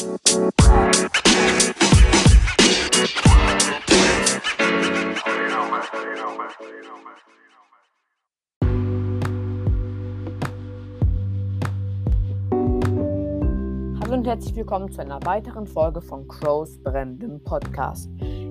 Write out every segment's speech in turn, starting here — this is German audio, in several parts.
Hallo und herzlich willkommen zu einer weiteren Folge von Crows brennendem Podcast.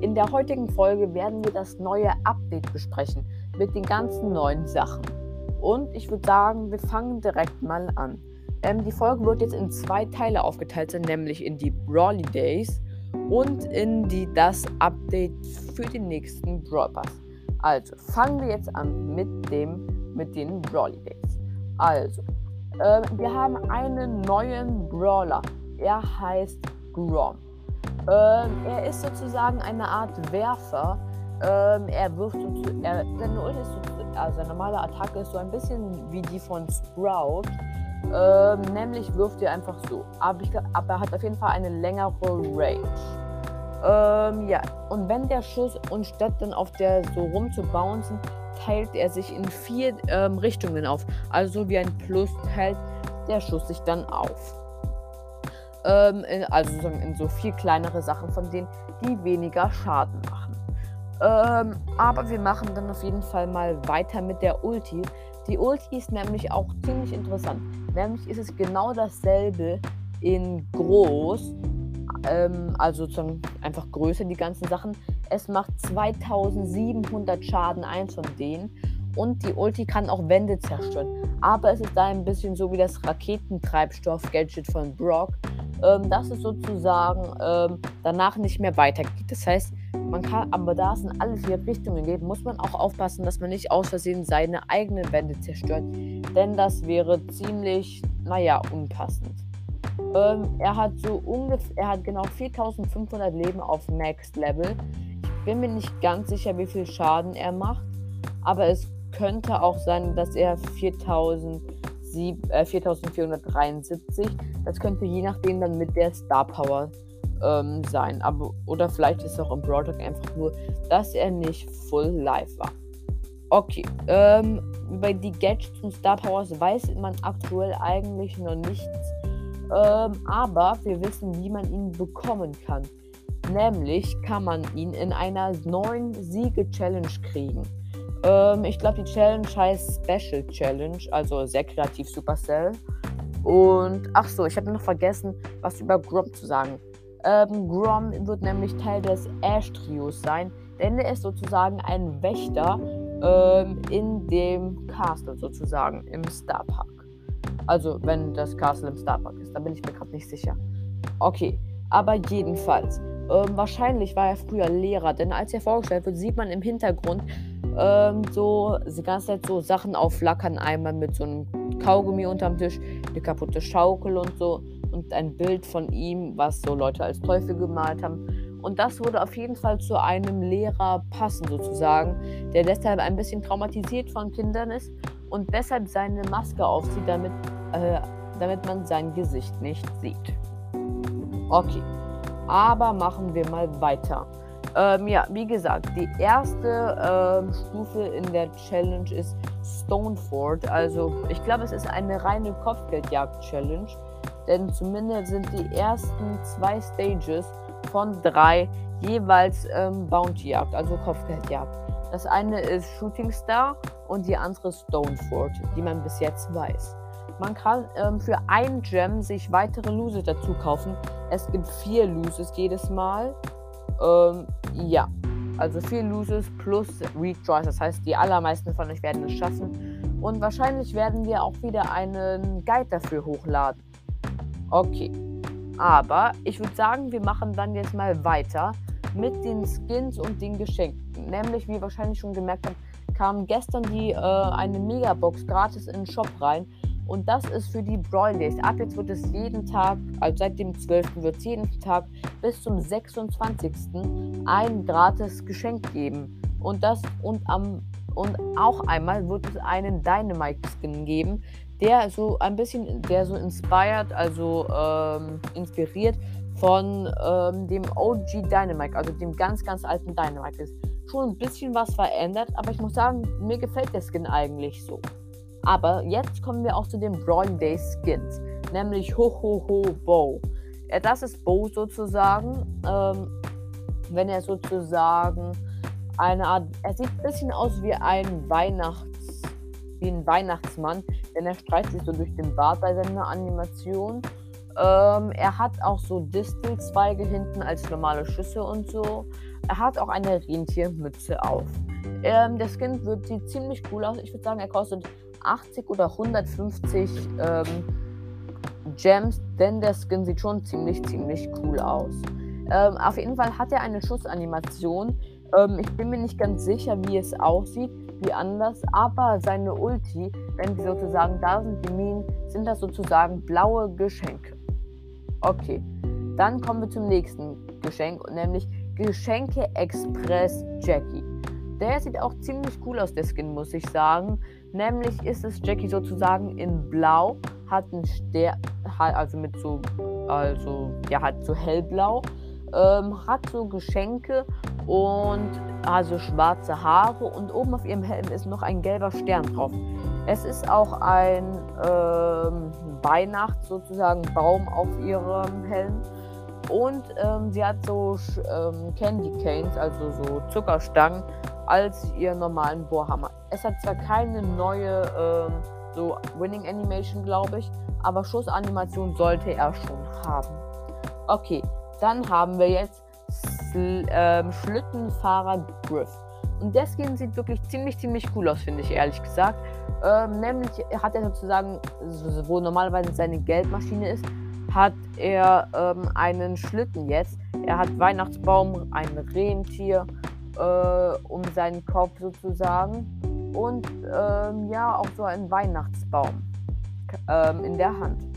In der heutigen Folge werden wir das neue Update besprechen mit den ganzen neuen Sachen. Und ich würde sagen, wir fangen direkt mal an. Ähm, die Folge wird jetzt in zwei Teile aufgeteilt sein, nämlich in die Brawly Days und in die das Update für den nächsten Brawl Pass. Also fangen wir jetzt an mit dem mit den Brawly Days. Also äh, wir haben einen neuen Brawler. Er heißt Grom. Ähm, er ist sozusagen eine Art Werfer. Ähm, er wirft er, seine Ult ist also seine normale Attacke ist so ein bisschen wie die von Sprout. Ähm, nämlich wirft er einfach so. Aber, ich, aber er hat auf jeden Fall eine längere Range. Ähm, ja, und wenn der Schuss, und statt dann auf der so rumzubouncen, teilt er sich in vier ähm, Richtungen auf. Also wie ein Plus teilt der Schuss sich dann auf. Ähm, in, also in so viel kleinere Sachen von denen, die weniger Schaden machen. Ähm, aber wir machen dann auf jeden Fall mal weiter mit der Ulti. Die Ulti ist nämlich auch ziemlich interessant. Nämlich ist es genau dasselbe in groß. Ähm, also zum, einfach größer die ganzen Sachen. Es macht 2700 Schaden, eins von denen. Und die Ulti kann auch Wände zerstören. Aber es ist da ein bisschen so wie das Raketentreibstoff-Gadget von Brock, ähm, dass es sozusagen ähm, danach nicht mehr weitergeht. Das heißt, man kann, aber da es in alle vier Richtungen geht, muss man auch aufpassen, dass man nicht aus Versehen seine eigenen Wände zerstört. Denn das wäre ziemlich, naja, unpassend. Ähm, er hat so ungefähr, er hat genau 4500 Leben auf Max Level bin mir nicht ganz sicher, wie viel Schaden er macht, aber es könnte auch sein, dass er 4000, äh, 4473, das könnte je nachdem dann mit der Star Power ähm, sein. Aber, oder vielleicht ist es auch im Broadcast einfach nur, dass er nicht full live war. Okay, ähm, über die Gadgets und Star Powers weiß man aktuell eigentlich noch nichts. Ähm, aber wir wissen, wie man ihn bekommen kann. Nämlich kann man ihn in einer neuen Siege-Challenge kriegen. Ähm, ich glaube, die Challenge heißt Special Challenge, also sehr kreativ Supercell. Und ach so, ich habe noch vergessen, was über Grom zu sagen. Ähm, Grom wird nämlich Teil des Ash-Trios sein, denn er ist sozusagen ein Wächter ähm, in dem Castle sozusagen, im Star Park. Also, wenn das Castle im Star Park ist, da bin ich mir gerade nicht sicher. Okay, aber jedenfalls. Ähm, wahrscheinlich war er früher Lehrer, denn als er vorgestellt wird, sieht man im Hintergrund ähm, so die ganze Zeit so Sachen aufflackern. Einmal mit so einem Kaugummi unterm Tisch, eine kaputte Schaukel und so. Und ein Bild von ihm, was so Leute als Teufel gemalt haben. Und das würde auf jeden Fall zu einem Lehrer passen, sozusagen, der deshalb ein bisschen traumatisiert von Kindern ist und deshalb seine Maske aufzieht, damit, äh, damit man sein Gesicht nicht sieht. Okay. Aber machen wir mal weiter. Ähm, ja, wie gesagt, die erste ähm, Stufe in der Challenge ist Stoneford. Also, ich glaube, es ist eine reine Kopfgeldjagd-Challenge. Denn zumindest sind die ersten zwei Stages von drei jeweils ähm, Bounty-Jagd, also Kopfgeldjagd. Das eine ist Shooting Star und die andere Stoneford, die man bis jetzt weiß. Man kann ähm, für ein Gem sich weitere Loses dazu kaufen. Es gibt vier Loses jedes Mal. Ähm, ja, also vier Loses plus Retries. Das heißt, die allermeisten von euch werden es schaffen. Und wahrscheinlich werden wir auch wieder einen Guide dafür hochladen. Okay. Aber ich würde sagen, wir machen dann jetzt mal weiter mit den Skins und den Geschenken. Nämlich, wie ihr wahrscheinlich schon gemerkt habt, kam gestern die äh, eine Megabox gratis in den Shop rein. Und das ist für die Brawl Days. Ab jetzt wird es jeden Tag, also seit dem 12. wird es jeden Tag bis zum 26. ein gratis Geschenk geben. Und das und am und auch einmal wird es einen Dynamite Skin geben, der so ein bisschen, der so inspired, also ähm, inspiriert von ähm, dem OG Dynamite, also dem ganz, ganz alten Dynamite ist. Schon ein bisschen was verändert, aber ich muss sagen, mir gefällt der Skin eigentlich so. Aber jetzt kommen wir auch zu den Brawl Day Skins, nämlich Ho Ho Ho Bow. äh, das ist Bo sozusagen. Ähm, wenn er sozusagen eine Art, er sieht ein bisschen aus wie ein Weihnachts, wie ein Weihnachtsmann, denn er streicht sich so durch den Bart bei seiner Animation. Ähm, er hat auch so Distelzweige hinten als normale Schüsse und so. Er hat auch eine Rentiermütze auf. Ähm, der Skin wird, sieht ziemlich cool aus. Ich würde sagen, er kostet 80 oder 150 ähm, Gems, denn der Skin sieht schon ziemlich, ziemlich cool aus. Ähm, auf jeden Fall hat er eine Schussanimation. Ähm, ich bin mir nicht ganz sicher, wie es aussieht, wie anders, aber seine Ulti, wenn sie sozusagen da sind, die Minen, sind das sozusagen blaue Geschenke. Okay, dann kommen wir zum nächsten Geschenk, nämlich Geschenke Express Jackie. Der sieht auch ziemlich cool aus, der Skin, muss ich sagen. Nämlich ist es Jackie sozusagen in Blau, hat einen Stern, also mit so, also, ja, hat so hellblau, ähm, hat so Geschenke und also schwarze Haare und oben auf ihrem Helm ist noch ein gelber Stern drauf. Es ist auch ein ähm, Weihnachts sozusagen Baum auf ihrem Helm und ähm, sie hat so ähm, Candy Canes, also so Zuckerstangen als ihr normalen Bohrhammer. Es hat zwar keine neue ähm, so Winning Animation, glaube ich, aber Schussanimation sollte er schon haben. Okay, dann haben wir jetzt Sl ähm, Schlittenfahrer Griff. Und der Skin sieht wirklich ziemlich, ziemlich cool aus, finde ich ehrlich gesagt. Ähm, nämlich hat er sozusagen, wo normalerweise seine Geldmaschine ist, hat er ähm, einen Schlitten jetzt. Er hat Weihnachtsbaum, ein Rentier, äh, um seinen Kopf sozusagen. Und ähm, ja, auch so ein Weihnachtsbaum ähm, in der Hand.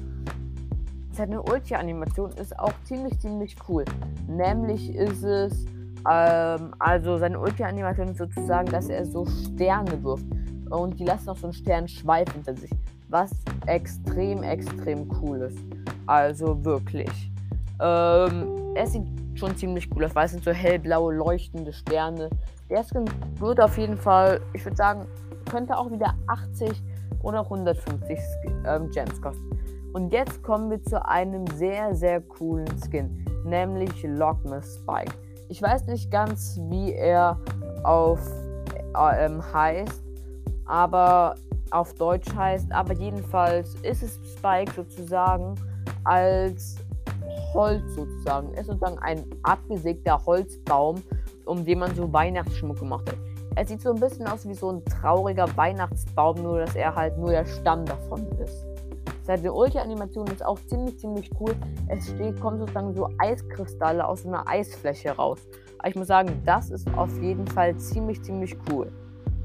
Seine Ulti-Animation ist auch ziemlich, ziemlich cool. Nämlich ist es, ähm, also seine Ulti-Animation ist sozusagen, dass er so Sterne wirft. Und die lassen auch so einen Sternschweif hinter sich. Was extrem, extrem cool ist. Also wirklich. Ähm, er sieht schon ziemlich cool aus, weil es sind so hellblaue, leuchtende Sterne. Der Skin wird auf jeden Fall, ich würde sagen, könnte auch wieder 80 oder 150 ähm, Gems kosten. Und jetzt kommen wir zu einem sehr, sehr coolen Skin, nämlich Lockmas Spike. Ich weiß nicht ganz, wie er auf äh, ähm, heißt, aber auf Deutsch heißt, aber jedenfalls ist es Spike sozusagen als Holz sozusagen. ist sozusagen ein abgesägter Holzbaum, um den man so Weihnachtsschmuck gemacht hat. Er sieht so ein bisschen aus wie so ein trauriger Weihnachtsbaum, nur dass er halt nur der Stamm davon ist. Seine Ulti-Animation ist auch ziemlich, ziemlich cool. Es steht, kommt sozusagen so Eiskristalle aus einer Eisfläche raus. Aber ich muss sagen, das ist auf jeden Fall ziemlich, ziemlich cool.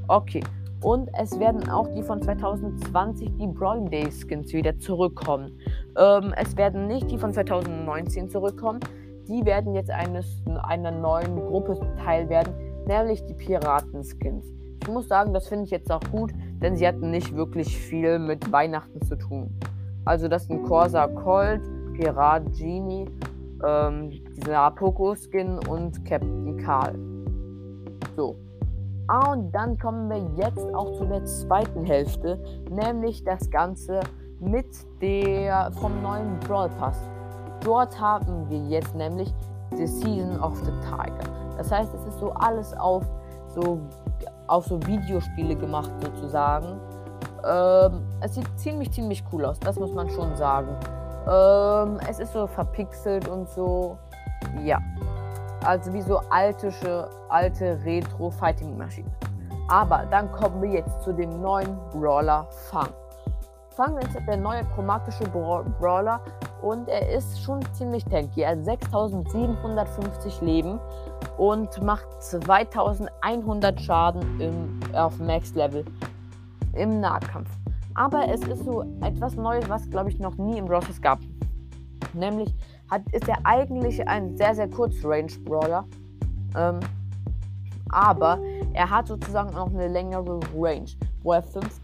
Okay, und es werden auch die von 2020, die Brawling Day Skins, wieder zurückkommen. Ähm, es werden nicht die von 2019 zurückkommen. Die werden jetzt eines, einer neuen Gruppe Teil werden, nämlich die Piraten-Skins. Ich muss sagen, das finde ich jetzt auch gut, denn sie hatten nicht wirklich viel mit Weihnachten zu tun. Also das sind Corsa Colt, Pirat Genie, ähm, dieser Poco-Skin und Captain Karl. So. Ah, und dann kommen wir jetzt auch zu der zweiten Hälfte, nämlich das Ganze mit der vom neuen Brawl Pass. Dort haben wir jetzt nämlich The Season of the Tiger. Das heißt, es ist so alles auf so auf so Videospiele gemacht sozusagen. Ähm, es sieht ziemlich ziemlich cool aus, das muss man schon sagen. Ähm, es ist so verpixelt und so. Ja. Also wie so alte, alte Retro-Fighting-Maschinen. Aber dann kommen wir jetzt zu dem neuen Brawler Fang. Fang ist der neue chromatische Brawler und er ist schon ziemlich tanky. Er hat 6750 Leben und macht 2100 Schaden im, auf Max Level im Nahkampf. Aber es ist so etwas Neues, was glaube ich noch nie im Rosses gab. Nämlich hat, ist er eigentlich ein sehr, sehr kurz Range Brawler. Ähm, aber er hat sozusagen noch eine längere Range, wo er 5,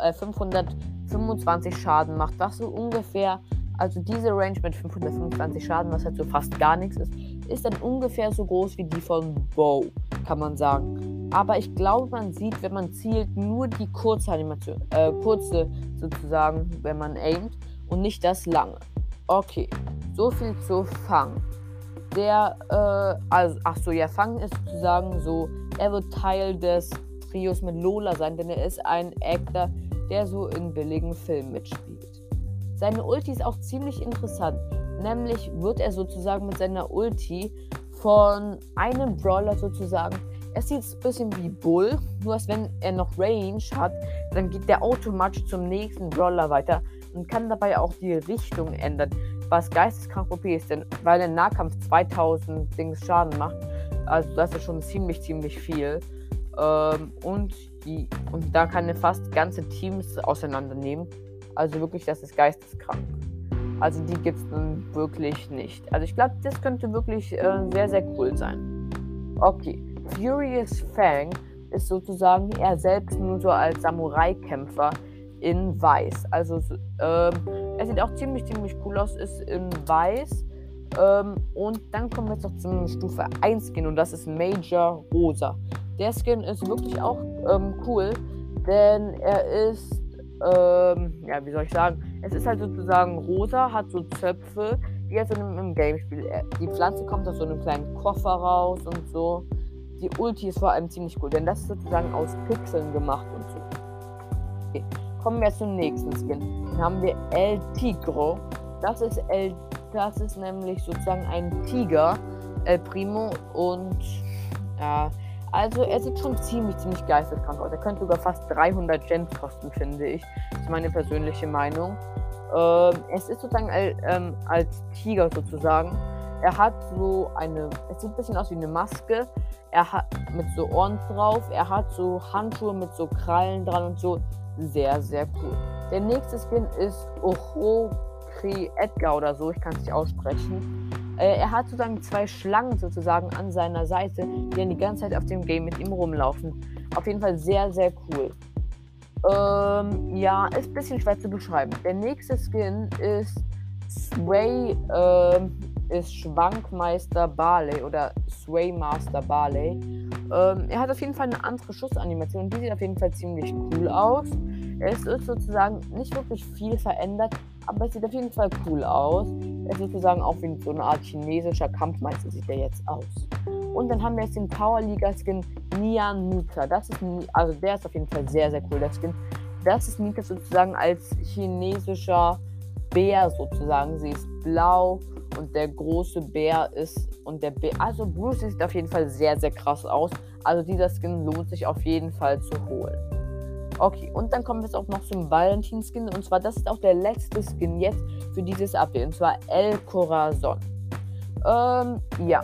äh, 525 Schaden macht. Was so ungefähr, also diese Range mit 525 Schaden, was halt so fast gar nichts ist, ist dann ungefähr so groß wie die von Bow, kann man sagen. Aber ich glaube, man sieht, wenn man zielt, nur die kurze Animation, äh, kurze sozusagen, wenn man aimt und nicht das lange. Okay, So viel zu Fang. Der, äh, also, ach so, ja, Fang ist sozusagen so, er wird Teil des Trios mit Lola sein, denn er ist ein Actor, der so in billigen Filmen mitspielt. Seine Ulti ist auch ziemlich interessant. Nämlich wird er sozusagen mit seiner Ulti von einem Brawler sozusagen. Er sieht ein bisschen wie Bull, nur als wenn er noch Range hat, dann geht der automatisch zum nächsten Brawler weiter und kann dabei auch die Richtung ändern, was geisteskrank OP ist, denn weil der Nahkampf 2000 Dings Schaden macht, also das ist schon ziemlich, ziemlich viel. Ähm, und, die, und da kann er fast ganze Teams auseinandernehmen. Also wirklich, das ist geisteskrank. Also die gibt es nun wirklich nicht. Also ich glaube, das könnte wirklich äh, sehr, sehr cool sein. Okay. Furious Fang ist sozusagen er selbst nur so als Samurai-Kämpfer in Weiß. Also ähm, er sieht auch ziemlich, ziemlich cool aus, ist in Weiß. Ähm, und dann kommen wir jetzt noch zum Stufe 1 Skin und das ist Major Rosa. Der Skin ist wirklich auch ähm, cool, denn er ist ähm, ja, wie soll ich sagen, es ist halt sozusagen rosa, hat so Zöpfe, wie jetzt in einem Gamespiel. Äh, die Pflanze kommt aus so einem kleinen Koffer raus und so. Die Ulti ist vor allem ziemlich cool, denn das ist sozusagen aus Pixeln gemacht und so. Okay. Kommen wir zum nächsten Skin. Dann haben wir El Tigro. Das ist El, das ist nämlich sozusagen ein Tiger, El Primo und ja, also er sieht schon ziemlich, ziemlich geisteskrank aus. Er könnte sogar fast 300 Gems kosten, finde ich. Das ist meine persönliche Meinung. Ähm, es ist sozusagen ähm, als Tiger sozusagen. Er hat so eine, es sieht ein bisschen aus wie eine Maske. Er hat mit so Ohren drauf. Er hat so Handschuhe mit so Krallen dran und so. Sehr, sehr cool. Der nächste Skin ist Ohokri Edgar oder so. Ich kann es nicht aussprechen. Äh, er hat sozusagen zwei Schlangen sozusagen an seiner Seite, die dann die ganze Zeit auf dem Game mit ihm rumlaufen. Auf jeden Fall sehr, sehr cool. Ähm, ja, ist ein bisschen schwer zu beschreiben. Der nächste Skin ist Sway, ähm, ist Schwankmeister Barley oder Swaymaster Barley. Ähm, er hat auf jeden Fall eine andere Schussanimation. Die sieht auf jeden Fall ziemlich cool aus. Es ist sozusagen nicht wirklich viel verändert, aber es sieht auf jeden Fall cool aus. Ist sozusagen auch wie so eine Art chinesischer Kampfmeister sieht er jetzt aus. Und dann haben wir jetzt den Power Liga Skin Nian Mika. Das ist also der ist auf jeden Fall sehr sehr cool der Skin. Das ist Mika sozusagen als chinesischer Bär sozusagen. Sie ist blau und der große Bär ist und der Bär also Bruce sieht auf jeden Fall sehr sehr krass aus. Also dieser Skin lohnt sich auf jeden Fall zu holen. Okay, und dann kommen wir jetzt auch noch zum Valentin-Skin. Und zwar, das ist auch der letzte Skin jetzt für dieses Update. Und zwar El Corazon. Ähm, ja.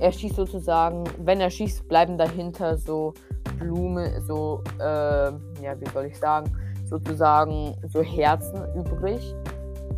Er schießt sozusagen, wenn er schießt, bleiben dahinter so Blume, so, äh, ja, wie soll ich sagen, sozusagen so Herzen übrig.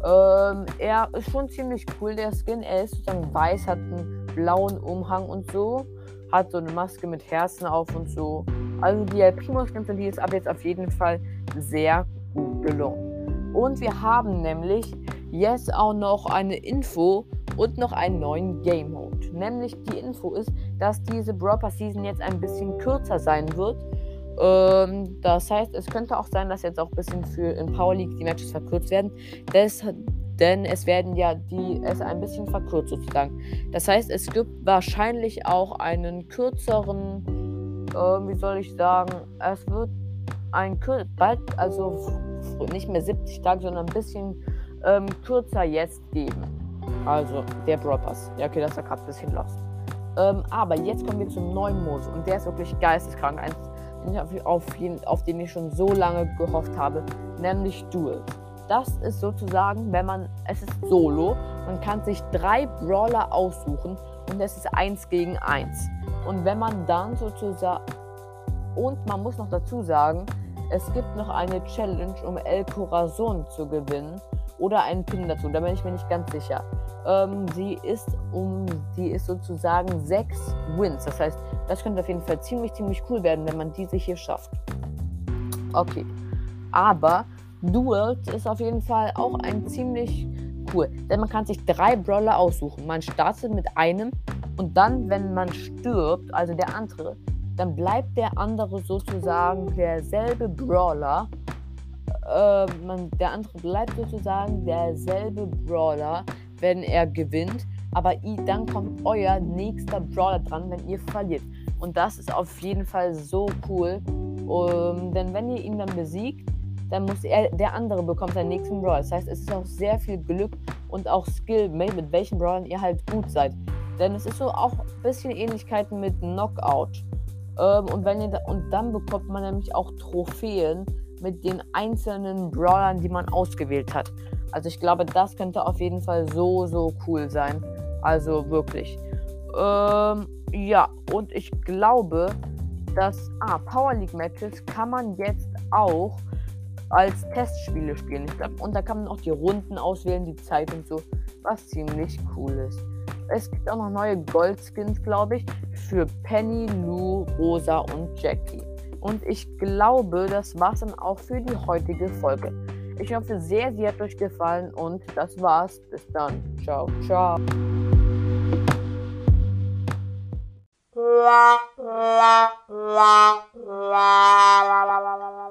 Ähm, er ist schon ziemlich cool, der Skin. Er ist sozusagen weiß, hat einen blauen Umhang und so. Hat so eine Maske mit Herzen auf und so. Also die El Primo Skins die ist ab jetzt auf jeden Fall sehr gut gelungen. Und wir haben nämlich jetzt auch noch eine Info und noch einen neuen Game Mode. Nämlich die Info ist, dass diese Brawl Season jetzt ein bisschen kürzer sein wird. Ähm, das heißt, es könnte auch sein, dass jetzt auch ein bisschen für in Power League die Matches verkürzt werden. Das, denn es werden ja die es ein bisschen verkürzt sozusagen. Das heißt, es gibt wahrscheinlich auch einen kürzeren äh, wie soll ich sagen, es wird ein bald, also nicht mehr 70 Tage, sondern ein bisschen ähm, kürzer jetzt geben. Also der Pass. Ja, okay, das war gerade ein bisschen lost. Ähm, aber jetzt kommen wir zum neuen Modus und der ist wirklich geisteskrank. Auf, auf, jeden, auf den ich schon so lange gehofft habe, nämlich Duel. Das ist sozusagen, wenn man, es ist Solo, man kann sich drei Brawler aussuchen und es ist eins gegen eins. Und wenn man dann sozusagen. Und man muss noch dazu sagen, es gibt noch eine Challenge, um El Corazon zu gewinnen. Oder einen Pin dazu, da bin ich mir nicht ganz sicher. Ähm, sie ist um, die ist sozusagen sechs Wins. Das heißt, das könnte auf jeden Fall ziemlich, ziemlich cool werden, wenn man diese hier schafft. Okay. Aber Duels ist auf jeden Fall auch ein ziemlich cool. Denn man kann sich drei Brawler aussuchen. Man startet mit einem und dann, wenn man stirbt, also der andere, dann bleibt der andere sozusagen derselbe Brawler. Äh, man, der andere bleibt sozusagen derselbe Brawler, wenn er gewinnt. Aber dann kommt euer nächster Brawler dran, wenn ihr verliert. Und das ist auf jeden Fall so cool. Um, denn wenn ihr ihn dann besiegt, dann muss er, der andere bekommt seinen nächsten Brawler. Das heißt, es ist auch sehr viel Glück und auch Skill, mit welchen Brawlern ihr halt gut seid. Denn es ist so auch ein bisschen Ähnlichkeiten mit Knockout. Ähm, und, wenn ihr da, und dann bekommt man nämlich auch Trophäen mit den einzelnen Brawlern, die man ausgewählt hat. Also ich glaube, das könnte auf jeden Fall so, so cool sein. Also wirklich. Ähm, ja, und ich glaube, dass ah, Power League Matches kann man jetzt auch als Testspiele spielen. Ich glaube, und da kann man auch die Runden auswählen, die Zeit und so, was ziemlich cool ist. Es gibt auch noch neue Goldskins, glaube ich, für Penny, Lou, Rosa und Jackie. Und ich glaube, das war's dann auch für die heutige Folge. Ich hoffe sehr, sie hat euch gefallen und das war's. Bis dann. Ciao, ciao. la la la la la